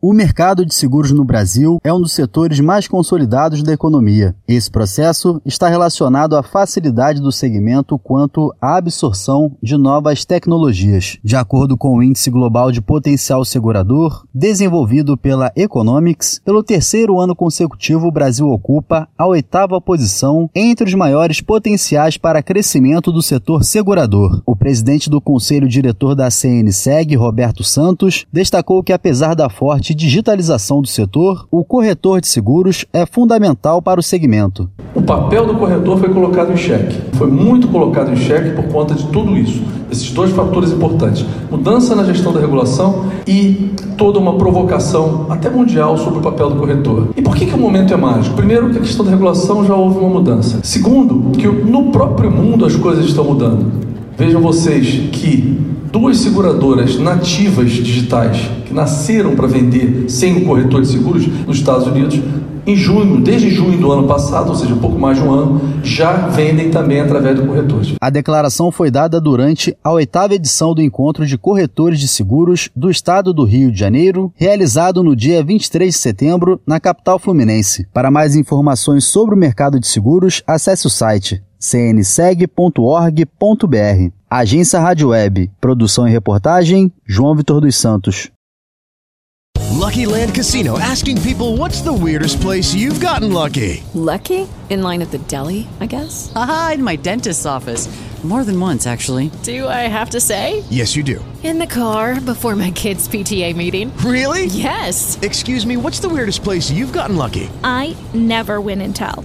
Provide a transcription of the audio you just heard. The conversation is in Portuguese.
O mercado de seguros no Brasil é um dos setores mais consolidados da economia. Esse processo está relacionado à facilidade do segmento quanto à absorção de novas tecnologias. De acordo com o Índice Global de Potencial Segurador, desenvolvido pela Economics, pelo terceiro ano consecutivo o Brasil ocupa a oitava posição entre os maiores potenciais para crescimento do setor segurador. O presidente do Conselho Diretor da CNSEG, Roberto Santos, destacou que apesar da forte de digitalização do setor, o corretor de seguros é fundamental para o segmento. O papel do corretor foi colocado em xeque. Foi muito colocado em xeque por conta de tudo isso. Esses dois fatores importantes: mudança na gestão da regulação e toda uma provocação, até mundial, sobre o papel do corretor. E por que, que o momento é mágico? Primeiro, que a questão da regulação já houve uma mudança. Segundo, que no próprio mundo as coisas estão mudando. Vejam vocês que duas seguradoras nativas digitais que nasceram para vender sem o corretor de seguros nos Estados Unidos, em junho, desde junho do ano passado, ou seja, pouco mais de um ano, já vendem também através do corretor. A declaração foi dada durante a oitava edição do Encontro de Corretores de Seguros do Estado do Rio de Janeiro, realizado no dia 23 de setembro na capital fluminense. Para mais informações sobre o mercado de seguros, acesse o site cnseg.org.br. Agência Rádio Web. Produção e reportagem, João Vitor dos Santos. Lucky Land Casino asking people what's the weirdest place you've gotten lucky? Lucky? In line at the deli, I guess? Aha, in my dentist's office. More than once, actually. Do I have to say? Yes, you do. In the car before my kids' PTA meeting. Really? Yes. Excuse me, what's the weirdest place you've gotten lucky? I never win and tell.